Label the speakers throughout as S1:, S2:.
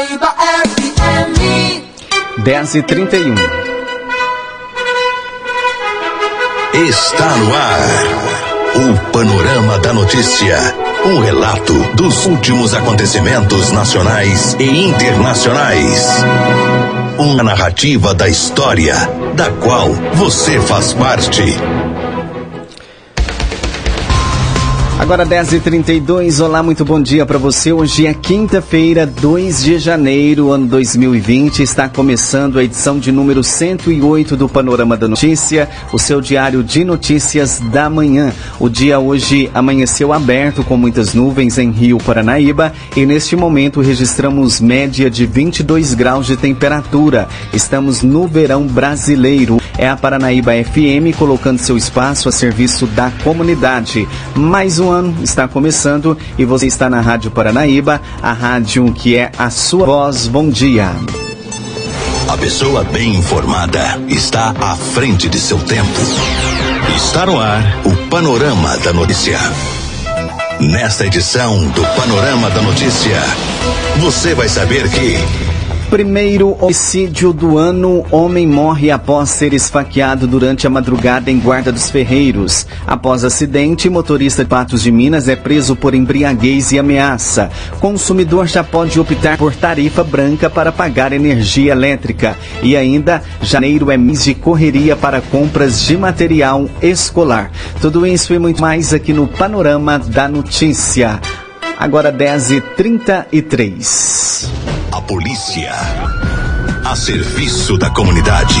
S1: Paranaíba FM.
S2: 10 e 31
S3: Está no ar. O Panorama da Notícia. Um relato dos últimos acontecimentos nacionais e internacionais. Uma narrativa da história, da qual você faz parte.
S2: Agora 10h32, olá, muito bom dia para você. Hoje é quinta-feira, 2 de janeiro, ano 2020. Está começando a edição de número 108 do Panorama da Notícia, o seu diário de notícias da manhã. O dia hoje amanheceu aberto com muitas nuvens em Rio Paranaíba e neste momento registramos média de 22 graus de temperatura. Estamos no verão brasileiro. É a Paranaíba FM colocando seu espaço a serviço da comunidade. Mais um ano está começando e você está na Rádio Paranaíba, a rádio que é a sua voz. Bom dia.
S3: A pessoa bem informada está à frente de seu tempo. Está no ar o Panorama da Notícia. Nesta edição do Panorama da Notícia, você vai saber que.
S2: Primeiro homicídio do ano: homem morre após ser esfaqueado durante a madrugada em Guarda dos Ferreiros. Após acidente, motorista de Patos de Minas é preso por embriaguez e ameaça. Consumidor já pode optar por tarifa branca para pagar energia elétrica. E ainda, janeiro é mês de correria para compras de material escolar. Tudo isso e muito mais aqui no Panorama da Notícia. Agora 10h33.
S3: A polícia. A serviço da comunidade.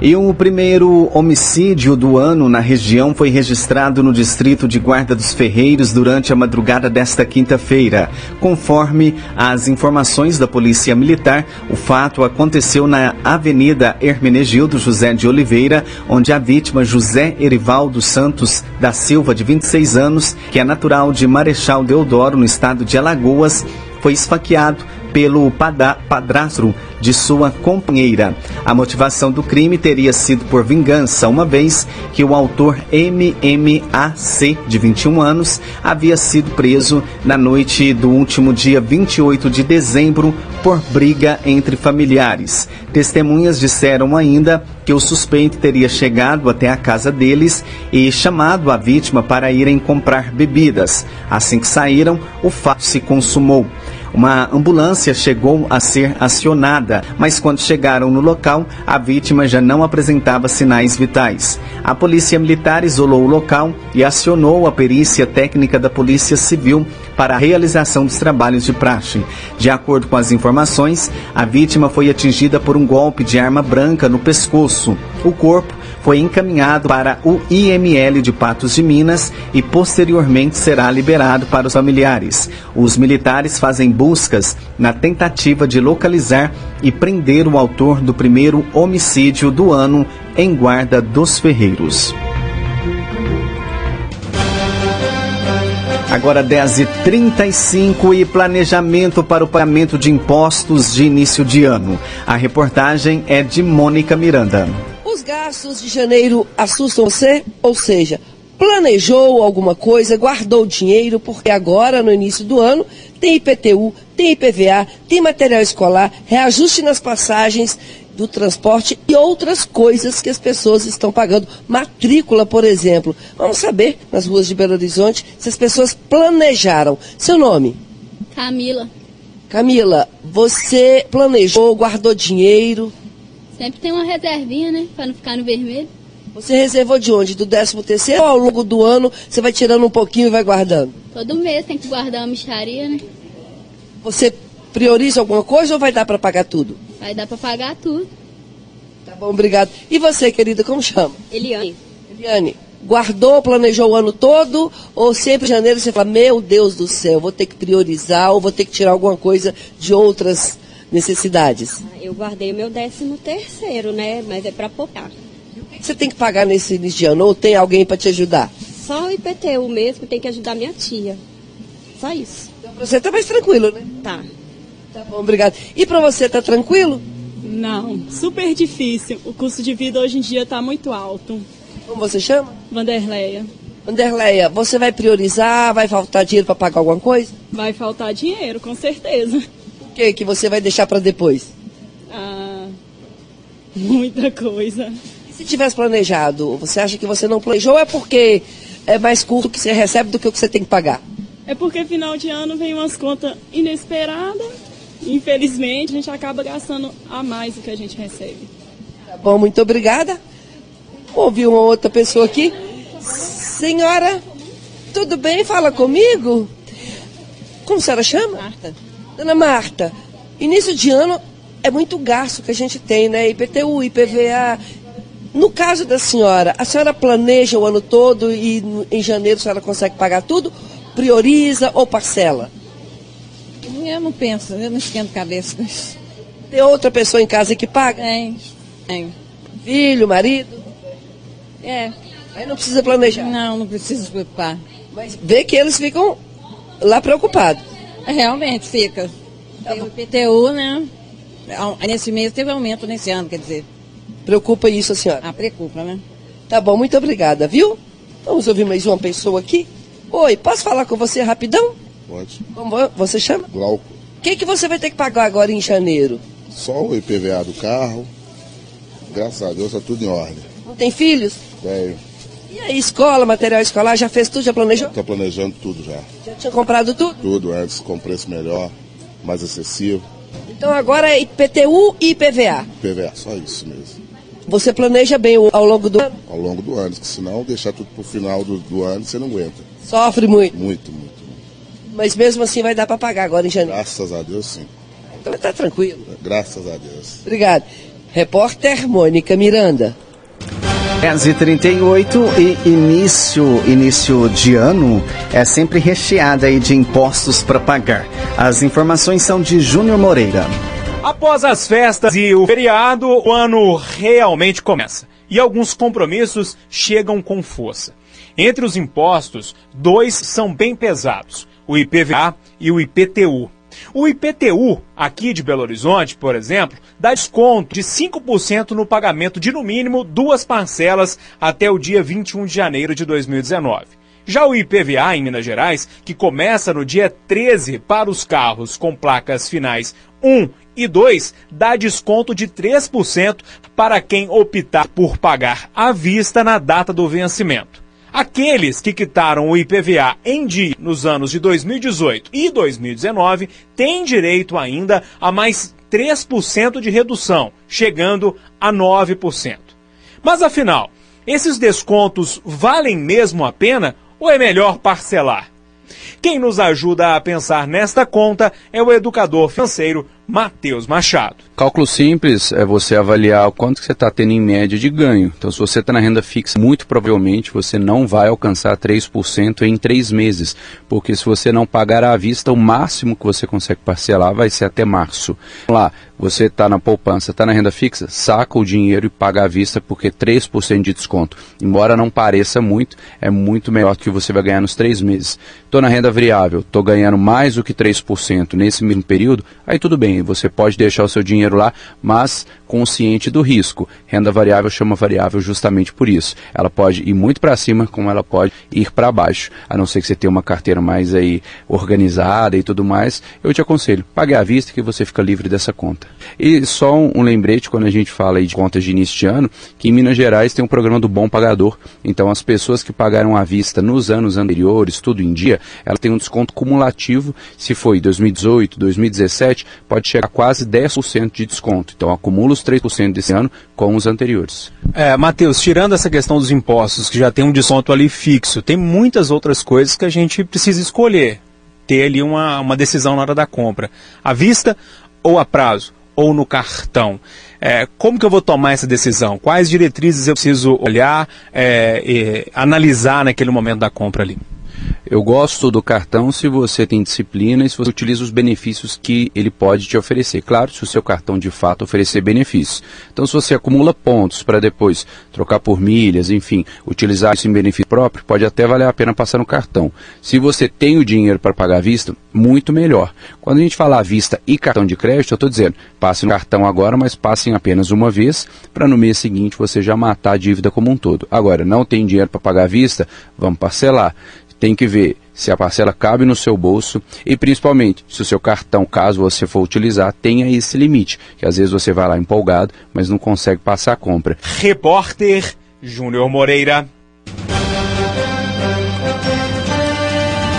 S2: E o primeiro homicídio do ano na região foi registrado no distrito de Guarda dos Ferreiros durante a madrugada desta quinta-feira. Conforme as informações da Polícia Militar, o fato aconteceu na Avenida Hermenegildo José de Oliveira, onde a vítima José Erivaldo Santos da Silva, de 26 anos, que é natural de Marechal Deodoro, no estado de Alagoas, foi esfaqueado pelo padrasto de sua companheira. A motivação do crime teria sido por vingança, uma vez que o autor MMAC, de 21 anos, havia sido preso na noite do último dia 28 de dezembro por briga entre familiares. Testemunhas disseram ainda que o suspeito teria chegado até a casa deles e chamado a vítima para irem comprar bebidas. Assim que saíram, o fato se consumou. Uma ambulância chegou a ser acionada, mas quando chegaram no local, a vítima já não apresentava sinais vitais. A polícia militar isolou o local e acionou a perícia técnica da Polícia Civil para a realização dos trabalhos de praxe. De acordo com as informações, a vítima foi atingida por um golpe de arma branca no pescoço. O corpo foi encaminhado para o IML de Patos de Minas e posteriormente será liberado para os familiares. Os militares fazem buscas na tentativa de localizar e prender o autor do primeiro homicídio do ano em Guarda dos Ferreiros. Agora 10h35 e planejamento para o pagamento de impostos de início de ano. A reportagem é de Mônica Miranda.
S4: Os gastos de janeiro assustam você? Ou seja, planejou alguma coisa, guardou dinheiro, porque agora, no início do ano, tem IPTU, tem IPVA, tem material escolar, reajuste nas passagens do transporte e outras coisas que as pessoas estão pagando. Matrícula, por exemplo. Vamos saber, nas ruas de Belo Horizonte, se as pessoas planejaram. Seu nome?
S5: Camila.
S4: Camila, você planejou, guardou dinheiro?
S5: Sempre tem uma reservinha, né? Pra não ficar no vermelho.
S4: Você reservou de onde? Do 13 terceiro ou ao longo do ano você vai tirando um pouquinho e vai guardando?
S5: Todo mês tem que guardar uma micharia, né?
S4: Você prioriza alguma coisa ou vai dar para pagar tudo?
S5: Vai dar para pagar tudo.
S4: Tá bom, obrigado. E você, querida, como chama?
S5: Eliane.
S4: Eliane, guardou, planejou o ano todo ou sempre em janeiro você fala, meu Deus do céu, vou ter que priorizar ou vou ter que tirar alguma coisa de outras necessidades?
S6: Eu guardei o meu décimo terceiro, né? Mas é para poupar.
S4: E o que você tem que pagar nesse início de ano? Ou tem alguém para te ajudar?
S6: Só o IPTU mesmo tem que ajudar minha tia. Só isso.
S4: Então você tá mais tranquilo, né?
S6: Tá.
S4: Tá bom, obrigado. E para você, tá tranquilo?
S7: Não, super difícil. O custo de vida hoje em dia está muito alto.
S4: Como você chama?
S7: Vanderleia.
S4: Vanderleia, você vai priorizar? Vai faltar dinheiro para pagar alguma coisa?
S7: Vai faltar dinheiro, com certeza.
S4: Que, que você vai deixar para depois?
S7: Ah, muita coisa.
S4: E se tivesse planejado, você acha que você não planejou ou é porque é mais curto que você recebe do que o que você tem que pagar?
S7: É porque final de ano vem umas contas inesperadas. Infelizmente, a gente acaba gastando a mais do que a gente recebe.
S4: Tá bom, muito obrigada. Ouvi uma outra pessoa aqui. Senhora, tudo bem? Fala comigo. Como a senhora chama?
S1: Marta.
S4: Dona Marta, início de ano é muito gasto que a gente tem, né? IPTU, IPVA. No caso da senhora, a senhora planeja o ano todo e em janeiro a senhora consegue pagar tudo? Prioriza ou parcela?
S1: Eu não penso, eu não esquento cabeça com isso.
S4: Tem outra pessoa em casa que paga?
S1: Tem, tem.
S4: Filho, marido?
S1: É,
S4: Aí não precisa planejar.
S1: não, não preciso se preocupar.
S4: Mas vê que eles ficam lá preocupados.
S1: Realmente fica. Tem o IPTU, né? Nesse mês teve aumento nesse ano, quer dizer.
S4: Preocupa isso a senhora.
S1: Ah, preocupa, né?
S4: Tá bom, muito obrigada, viu? Vamos ouvir mais uma pessoa aqui. Oi, posso falar com você rapidão?
S8: Pode.
S4: Como vo- você chama?
S8: Glauco.
S4: O que, que você vai ter que pagar agora em janeiro?
S8: Só o IPVA do carro. Graças a Deus tá tudo em ordem.
S4: Não tem filhos?
S8: Tenho.
S4: E aí, escola, material escolar, já fez tudo, já planejou?
S8: Tô planejando tudo já.
S4: Já tinha comprado tudo?
S8: Tudo antes com preço melhor, mais acessível.
S4: Então agora é IPTU e IPVA.
S8: IPVA, só isso mesmo.
S4: Você planeja bem o- ao longo do ano?
S8: Ao longo do ano, que senão deixar tudo pro final do, do ano você não aguenta.
S4: Sofre muito.
S8: Muito, muito, muito.
S4: Mas mesmo assim vai dar para pagar agora em janeiro.
S8: Graças a Deus sim.
S4: Então tá tranquilo.
S8: Graças a Deus.
S4: Obrigado. Repórter Mônica Miranda.
S2: 10h38 e início, início de ano é sempre recheada aí de impostos para pagar. As informações são de Júnior Moreira.
S9: Após as festas e o feriado, o ano realmente começa. E alguns compromissos chegam com força. Entre os impostos, dois são bem pesados: o IPVA e o IPTU. O IPTU, aqui de Belo Horizonte, por exemplo, dá desconto de 5% no pagamento de no mínimo duas parcelas até o dia 21 de janeiro de 2019. Já o IPVA em Minas Gerais, que começa no dia 13 para os carros com placas finais 1 e 2, dá desconto de 3% para quem optar por pagar à vista na data do vencimento. Aqueles que quitaram o IPVA em dia nos anos de 2018 e 2019 têm direito ainda a mais 3% de redução, chegando a 9%. Mas afinal, esses descontos valem mesmo a pena ou é melhor parcelar? Quem nos ajuda a pensar nesta conta é o educador financeiro Matheus Machado.
S10: Cálculo simples é você avaliar o quanto que você está tendo em média de ganho. Então, se você está na renda fixa, muito provavelmente você não vai alcançar 3% em três meses, porque se você não pagar à vista, o máximo que você consegue parcelar vai ser até março. Lá, você está na poupança, está na renda fixa, saca o dinheiro e paga à vista, porque 3% de desconto. Embora não pareça muito, é muito melhor do que você vai ganhar nos três meses. Estou na renda variável, estou ganhando mais do que 3% nesse mesmo período, aí tudo bem, você pode deixar o seu dinheiro lá, mas consciente do risco. Renda variável chama variável justamente por isso. Ela pode ir muito para cima, como ela pode ir para baixo. A não ser que você tenha uma carteira mais aí organizada e tudo mais, eu te aconselho, pague à vista que você fica livre dessa conta. E só um, um lembrete quando a gente fala de contas de início de ano, que em Minas Gerais tem um programa do Bom Pagador. Então as pessoas que pagaram à vista nos anos anteriores, tudo em dia, ela tem um desconto cumulativo. Se foi 2018, 2017, pode chegar a quase 10% de desconto. Então acumula os 3% desse ano com os anteriores.
S9: É, Matheus, tirando essa questão dos impostos, que já tem um desconto ali fixo, tem muitas outras coisas que a gente precisa escolher. Ter ali uma, uma decisão na hora da compra. À vista ou a prazo? Ou no cartão? É, como que eu vou tomar essa decisão? Quais diretrizes eu preciso olhar, é, e analisar naquele momento da compra ali?
S10: Eu gosto do cartão se você tem disciplina e se você utiliza os benefícios que ele pode te oferecer. Claro, se o seu cartão de fato oferecer benefícios. Então, se você acumula pontos para depois trocar por milhas, enfim, utilizar isso em benefício próprio, pode até valer a pena passar no cartão. Se você tem o dinheiro para pagar à vista, muito melhor. Quando a gente fala à vista e cartão de crédito, eu estou dizendo, passe no cartão agora, mas passem apenas uma vez, para no mês seguinte você já matar a dívida como um todo. Agora, não tem dinheiro para pagar à vista, vamos parcelar tem que ver se a parcela cabe no seu bolso e principalmente se o seu cartão, caso você for utilizar, tenha esse limite, que às vezes você vai lá empolgado, mas não consegue passar a compra.
S9: Repórter Júnior Moreira.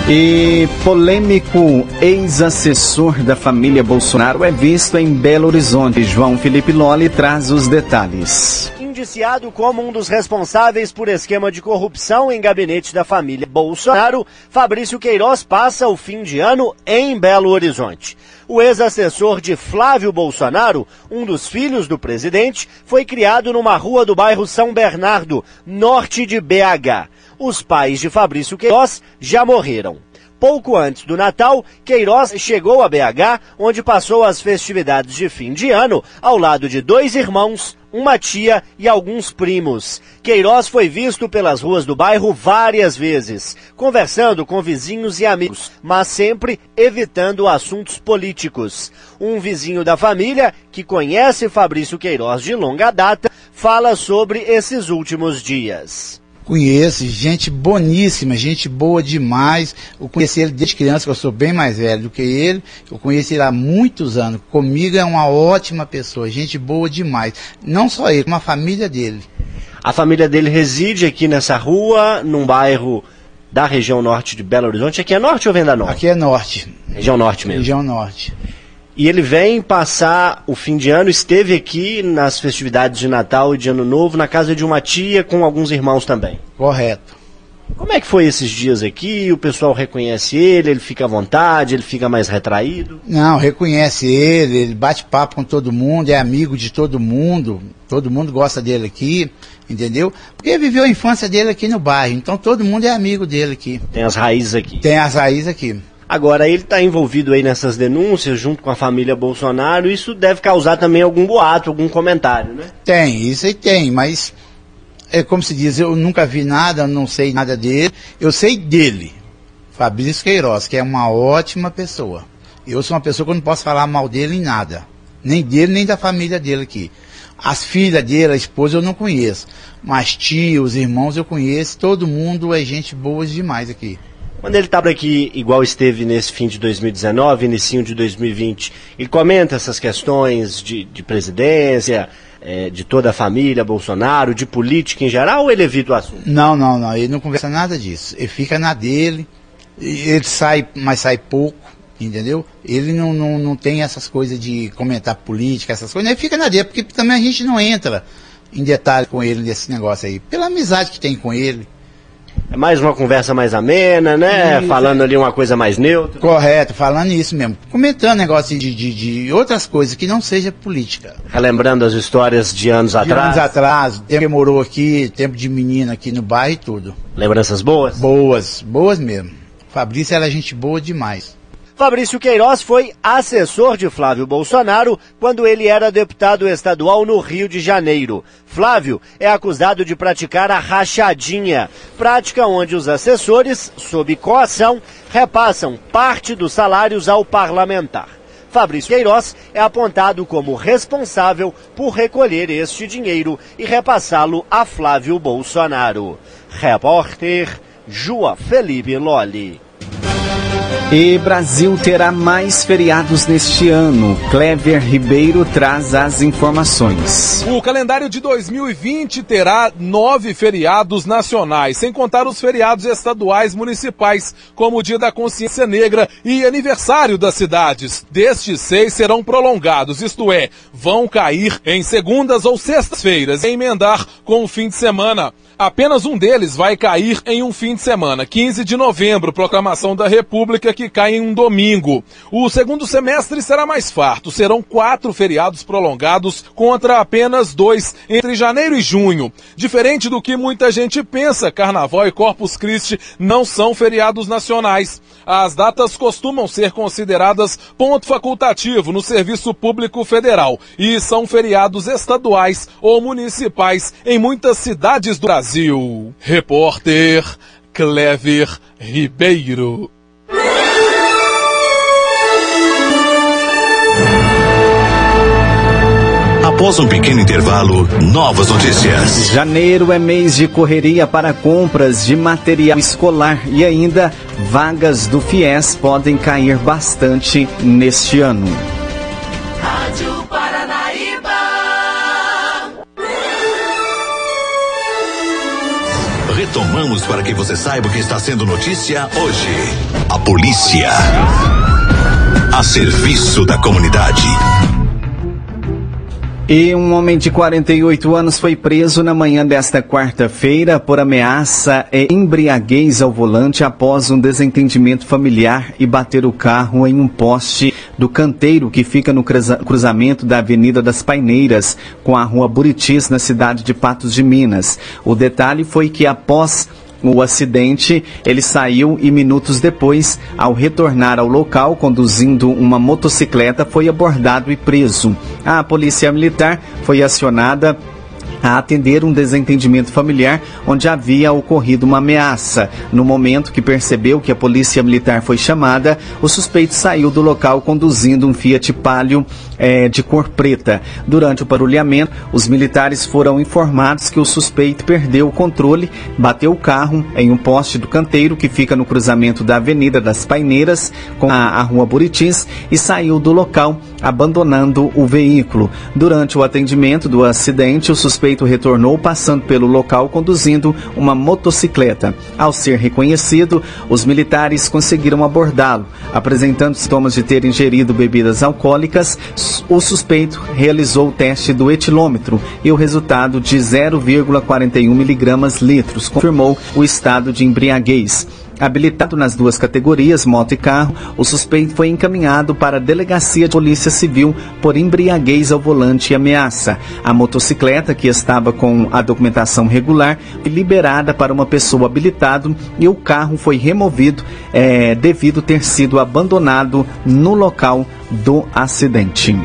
S2: E polêmico ex-assessor da família Bolsonaro é visto em Belo Horizonte. João Felipe Loli traz os detalhes.
S11: Indiciado como um dos responsáveis por esquema de corrupção em gabinete da família Bolsonaro, Fabrício Queiroz passa o fim de ano em Belo Horizonte. O ex-assessor de Flávio Bolsonaro, um dos filhos do presidente, foi criado numa rua do bairro São Bernardo, norte de BH. Os pais de Fabrício Queiroz já morreram. Pouco antes do Natal, Queiroz chegou a BH, onde passou as festividades de fim de ano ao lado de dois irmãos, uma tia e alguns primos. Queiroz foi visto pelas ruas do bairro várias vezes, conversando com vizinhos e amigos, mas sempre evitando assuntos políticos. Um vizinho da família, que conhece Fabrício Queiroz de longa data, fala sobre esses últimos dias.
S12: Conheço, gente boníssima, gente boa demais. Eu conheci ele desde criança, que eu sou bem mais velho do que ele. Eu conheci ele há muitos anos. Comigo é uma ótima pessoa, gente boa demais. Não só ele, como a família dele.
S11: A família dele reside aqui nessa rua, num bairro da região norte de Belo Horizonte. Aqui é norte ou Venda Norte?
S12: Aqui é norte.
S11: Região norte mesmo.
S12: Região norte.
S11: E ele vem passar o fim de ano, esteve aqui nas festividades de Natal e de Ano Novo, na casa de uma tia com alguns irmãos também.
S12: Correto.
S11: Como é que foi esses dias aqui? O pessoal reconhece ele, ele fica à vontade, ele fica mais retraído?
S12: Não, reconhece ele, ele bate papo com todo mundo, é amigo de todo mundo, todo mundo gosta dele aqui, entendeu? Porque ele viveu a infância dele aqui no bairro, então todo mundo é amigo dele aqui.
S11: Tem as raízes aqui.
S12: Tem as raízes aqui.
S11: Agora, ele está envolvido aí nessas denúncias junto com a família Bolsonaro, isso deve causar também algum boato, algum comentário, né?
S12: Tem, isso aí tem, mas é como se diz, eu nunca vi nada, não sei nada dele, eu sei dele, Fabrício Queiroz, que é uma ótima pessoa. Eu sou uma pessoa que eu não posso falar mal dele em nada, nem dele, nem da família dele aqui. As filhas dele, a esposa eu não conheço, mas tios, irmãos eu conheço, todo mundo é gente boa demais aqui.
S11: Quando ele estava aqui, igual esteve nesse fim de 2019, início de 2020, ele comenta essas questões de, de presidência, é, de toda a família Bolsonaro, de política em geral, ou ele evita o assunto?
S12: Não, não, não, ele não conversa nada disso. Ele fica na dele, ele sai, mas sai pouco, entendeu? Ele não, não, não tem essas coisas de comentar política, essas coisas, ele fica na dele, porque também a gente não entra em detalhe com ele nesse negócio aí, pela amizade que tem com ele.
S11: É mais uma conversa mais amena, né?
S12: Isso,
S11: falando ali uma coisa mais neutra.
S12: Correto, falando isso mesmo. Comentando negócio de, de, de outras coisas que não seja política.
S11: Relembrando as histórias de anos
S12: De
S11: atrás.
S12: anos atrás, tempo que morou aqui, tempo de menina aqui no bairro e tudo.
S11: Lembranças boas?
S12: Boas, boas mesmo. Fabrício era gente boa demais.
S11: Fabrício Queiroz foi assessor de Flávio Bolsonaro quando ele era deputado estadual no Rio de Janeiro. Flávio é acusado de praticar a rachadinha, prática onde os assessores, sob coação, repassam parte dos salários ao parlamentar. Fabrício Queiroz é apontado como responsável por recolher este dinheiro e repassá-lo a Flávio Bolsonaro. Repórter Joa Felipe Lolli.
S2: E Brasil terá mais feriados neste ano. Clever Ribeiro traz as informações.
S13: O calendário de 2020 terá nove feriados nacionais, sem contar os feriados estaduais municipais, como o Dia da Consciência Negra e aniversário das cidades. Destes seis serão prolongados, isto é, vão cair em segundas ou sextas-feiras emendar com o fim de semana. Apenas um deles vai cair em um fim de semana, 15 de novembro, proclamação da República, que cai em um domingo. O segundo semestre será mais farto, serão quatro feriados prolongados contra apenas dois entre janeiro e junho. Diferente do que muita gente pensa, Carnaval e Corpus Christi não são feriados nacionais. As datas costumam ser consideradas ponto facultativo no Serviço Público Federal e são feriados estaduais ou municipais em muitas cidades do Brasil. Repórter Clever Ribeiro.
S3: Após um pequeno intervalo, novas notícias.
S2: Janeiro é mês de correria para compras de material escolar e ainda vagas do FIES podem cair bastante neste ano.
S14: Rádio
S3: Retomamos para que você saiba o que está sendo notícia hoje. A polícia. A serviço da comunidade.
S2: E um homem de 48 anos foi preso na manhã desta quarta-feira por ameaça e embriaguez ao volante após um desentendimento familiar e bater o carro em um poste do canteiro que fica no cruza- cruzamento da Avenida das Paineiras com a Rua Buritis, na cidade de Patos de Minas. O detalhe foi que após o acidente, ele saiu e minutos depois, ao retornar ao local conduzindo uma motocicleta, foi abordado e preso. A polícia militar foi acionada a atender um desentendimento familiar onde havia ocorrido uma ameaça. No momento que percebeu que a polícia militar foi chamada, o suspeito saiu do local conduzindo um Fiat Palio eh, de cor preta. Durante o barulhamento, os militares foram informados que o suspeito perdeu o controle, bateu o carro em um poste do canteiro que fica no cruzamento da Avenida das Paineiras com a, a Rua Buritins e saiu do local, abandonando o veículo. Durante o atendimento do acidente, o suspeito retornou passando pelo local conduzindo uma motocicleta. Ao ser reconhecido, os militares conseguiram abordá-lo. Apresentando sintomas de ter ingerido bebidas alcoólicas, o suspeito realizou o teste do etilômetro e o resultado de 0,41 miligramas litros confirmou o estado de embriaguez. Habilitado nas duas categorias, moto e carro, o suspeito foi encaminhado para a Delegacia de Polícia Civil por embriaguez ao volante e ameaça. A motocicleta, que estava com a documentação regular, foi liberada para uma pessoa habilitada e o carro foi removido eh, devido ter sido abandonado no local do acidente.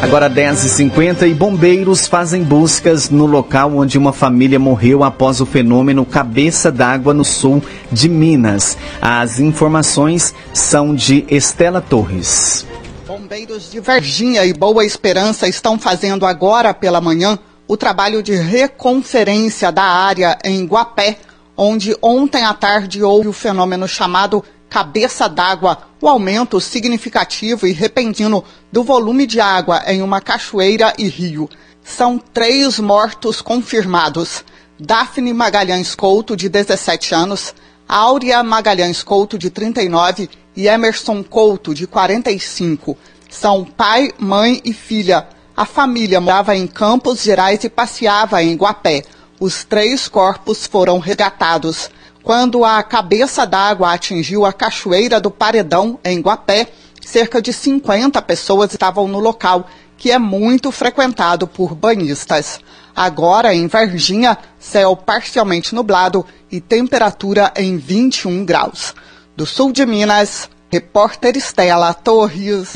S2: Agora 10h50 e bombeiros fazem buscas no local onde uma família morreu após o fenômeno Cabeça d'Água no sul de Minas. As informações são de Estela Torres.
S15: Bombeiros de Varginha e Boa Esperança estão fazendo agora pela manhã o trabalho de reconferência da área em Guapé, onde ontem à tarde houve o fenômeno chamado cabeça d'água, o aumento significativo e repentino do volume de água em uma cachoeira e rio. São três mortos confirmados: Daphne Magalhães Couto, de 17 anos, Áurea Magalhães Couto, de 39 e Emerson Couto, de 45. São pai, mãe e filha. A família morava em Campos Gerais e passeava em Guapé. Os três corpos foram resgatados. Quando a cabeça d'água atingiu a cachoeira do Paredão, em Guapé, cerca de 50 pessoas estavam no local, que é muito frequentado por banhistas. Agora, em Varginha, céu parcialmente nublado e temperatura em 21 graus. Do sul de Minas, repórter Estela Torres.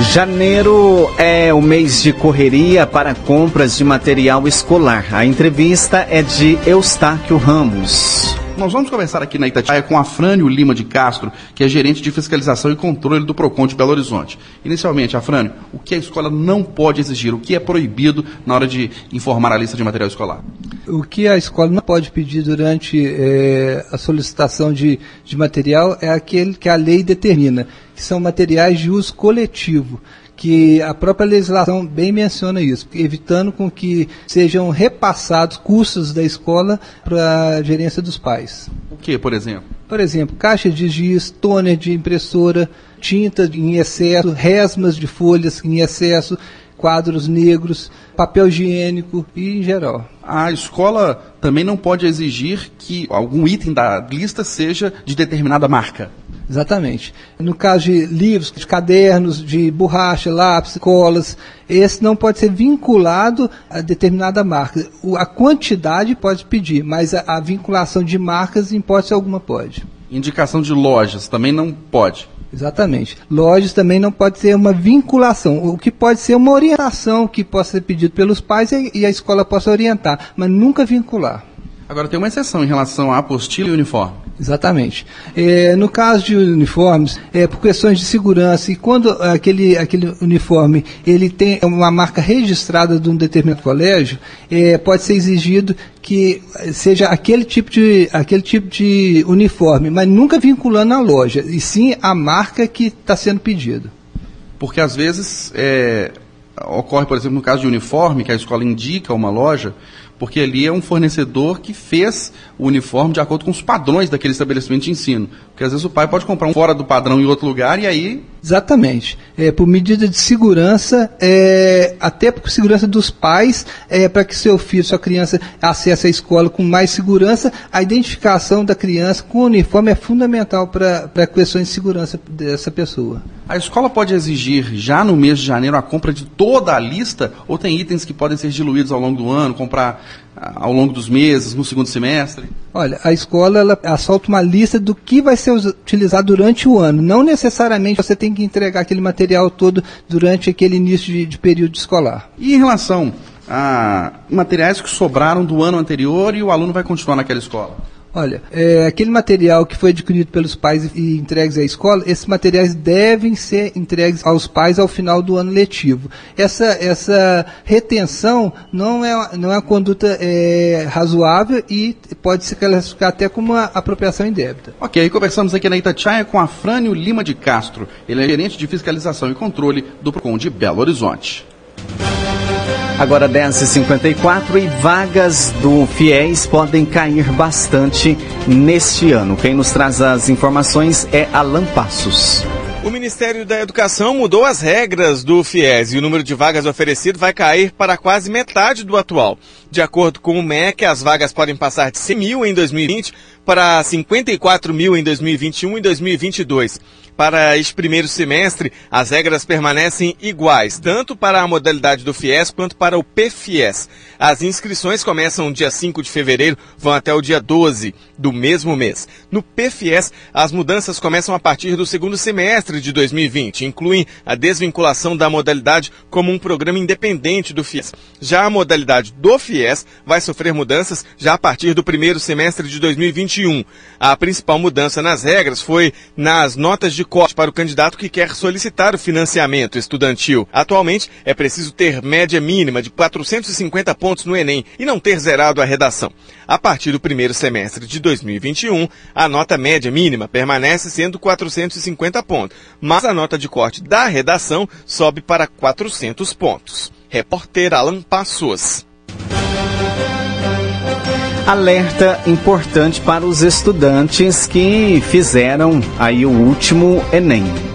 S2: Janeiro é o mês de correria para compras de material escolar. A entrevista é de Eustáquio Ramos.
S16: Nós vamos conversar aqui na Itatiaia com Afrânio Lima de Castro, que é gerente de fiscalização e controle do PROCON de Belo Horizonte. Inicialmente, Afrânio, o que a escola não pode exigir, o que é proibido na hora de informar a lista de material escolar?
S17: O que a escola não pode pedir durante eh, a solicitação de, de material é aquele que a lei determina, que são materiais de uso coletivo que a própria legislação bem menciona isso, evitando com que sejam repassados custos da escola para a gerência dos pais.
S16: O que, por exemplo?
S17: Por exemplo, caixa de giz, toner de impressora, tinta em excesso, resmas de folhas em excesso, quadros negros, papel higiênico e em geral.
S16: A escola também não pode exigir que algum item da lista seja de determinada marca.
S17: Exatamente. No caso de livros, de cadernos, de borracha, lápis, colas, esse não pode ser vinculado a determinada marca. A quantidade pode pedir, mas a, a vinculação de marcas, em hipótese alguma, pode.
S16: Indicação de lojas também não pode.
S17: Exatamente. Lojas também não pode ser uma vinculação. O que pode ser uma orientação que possa ser pedido pelos pais e a escola possa orientar, mas nunca vincular.
S16: Agora tem uma exceção em relação à apostila e uniforme.
S17: Exatamente. É, no caso de uniformes, é por questões de segurança, e quando aquele, aquele uniforme ele tem uma marca registrada de um determinado colégio, é, pode ser exigido que seja aquele tipo, de, aquele tipo de uniforme, mas nunca vinculando a loja, e sim a marca que está sendo pedido.
S16: Porque às vezes é, ocorre, por exemplo, no caso de uniforme, que a escola indica uma loja, porque ali é um fornecedor que fez o uniforme de acordo com os padrões daquele estabelecimento de ensino. Porque às vezes o pai pode comprar um fora do padrão em outro lugar e aí.
S17: Exatamente. É, por medida de segurança, é, até por segurança dos pais, é, para que seu filho, sua criança acesse a escola com mais segurança, a identificação da criança com o uniforme é fundamental para questões de segurança dessa pessoa.
S16: A escola pode exigir já no mês de janeiro a compra de toda a lista ou tem itens que podem ser diluídos ao longo do ano, comprar ao longo dos meses, no segundo semestre?
S17: Olha, a escola ela solta uma lista do que vai ser utilizado durante o ano. Não necessariamente você tem que entregar aquele material todo durante aquele início de, de período escolar.
S16: E em relação a materiais que sobraram do ano anterior e o aluno vai continuar naquela escola?
S17: Olha, é, aquele material que foi adquirido pelos pais e entregues à escola, esses materiais devem ser entregues aos pais ao final do ano letivo. Essa, essa retenção não é, não é uma conduta é, razoável e pode se classificar até como uma apropriação indébita.
S16: Ok, conversamos aqui na Itatiaia com Afrânio Lima de Castro. Ele é gerente de fiscalização e controle do PROCON de Belo Horizonte.
S2: Agora 10h54 e vagas do FIES podem cair bastante neste ano. Quem nos traz as informações é Alan Passos.
S18: O Ministério da Educação mudou as regras do FIES e o número de vagas oferecido vai cair para quase metade do atual. De acordo com o MEC, as vagas podem passar de 100 mil em 2020 para 54 mil em 2021 e 2022. Para este primeiro semestre, as regras permanecem iguais, tanto para a modalidade do FIES quanto para o PFIES. As inscrições começam dia 5 de fevereiro, vão até o dia 12 do mesmo mês. No PFIES, as mudanças começam a partir do segundo semestre de 2020, incluem a desvinculação da modalidade como um programa independente do FIES. Já a modalidade do FIES vai sofrer mudanças já a partir do primeiro semestre de 2021. A principal mudança nas regras foi nas notas de corte para o candidato que quer solicitar o financiamento estudantil. Atualmente, é preciso ter média mínima de 450 pontos no Enem e não ter zerado a redação. A partir do primeiro semestre de 2021, a nota média mínima permanece sendo 450 pontos, mas a nota de corte da redação sobe para 400 pontos. Repórter Alan Passos.
S2: Alerta importante para os estudantes que fizeram aí o último Enem.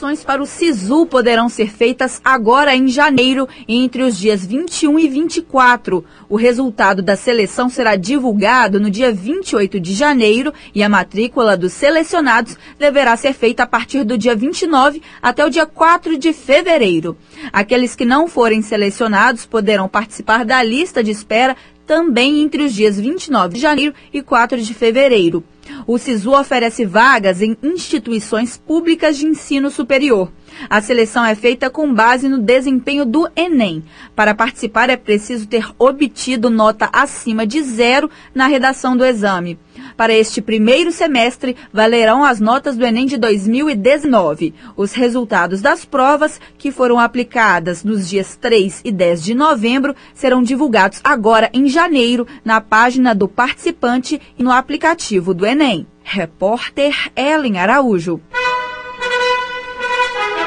S19: Inscrições para o SISU poderão ser feitas agora em janeiro, entre os dias 21 e 24. O resultado da seleção será divulgado no dia 28 de janeiro e a matrícula dos selecionados deverá ser feita a partir do dia 29 até o dia 4 de fevereiro. Aqueles que não forem selecionados poderão participar da lista de espera também entre os dias 29 de janeiro e 4 de fevereiro. O SISU oferece vagas em instituições públicas de ensino superior. A seleção é feita com base no desempenho do Enem. Para participar, é preciso ter obtido nota acima de zero na redação do exame. Para este primeiro semestre, valerão as notas do Enem de 2019. Os resultados das provas, que foram aplicadas nos dias 3 e 10 de novembro, serão divulgados agora em janeiro na página do participante e no aplicativo do Enem. Repórter Ellen Araújo.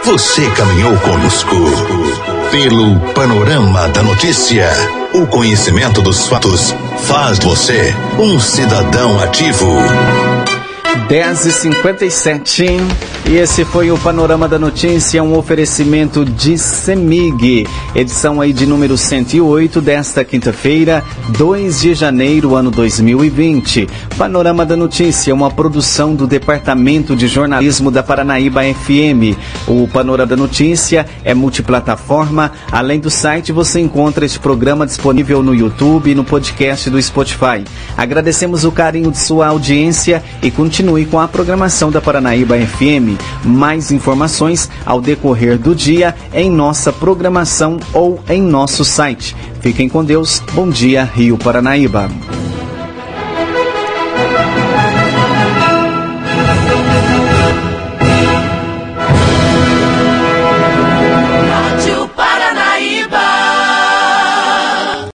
S3: Você caminhou conosco pelo panorama da notícia. O conhecimento dos fatos faz você um cidadão ativo.
S2: 10h57 e esse foi o Panorama da Notícia, um oferecimento de Semig, edição aí de número 108 desta quinta-feira, 2 de janeiro, ano 2020. Panorama da Notícia, uma produção do Departamento de Jornalismo da Paranaíba FM. O Panorama da Notícia é multiplataforma, além do site você encontra este programa disponível no YouTube e no podcast do Spotify. Agradecemos o carinho de sua audiência e continue com a programação da Paranaíba FM. Mais informações ao decorrer do dia em nossa programação ou em nosso site. Fiquem com Deus. Bom dia, Rio Paranaíba.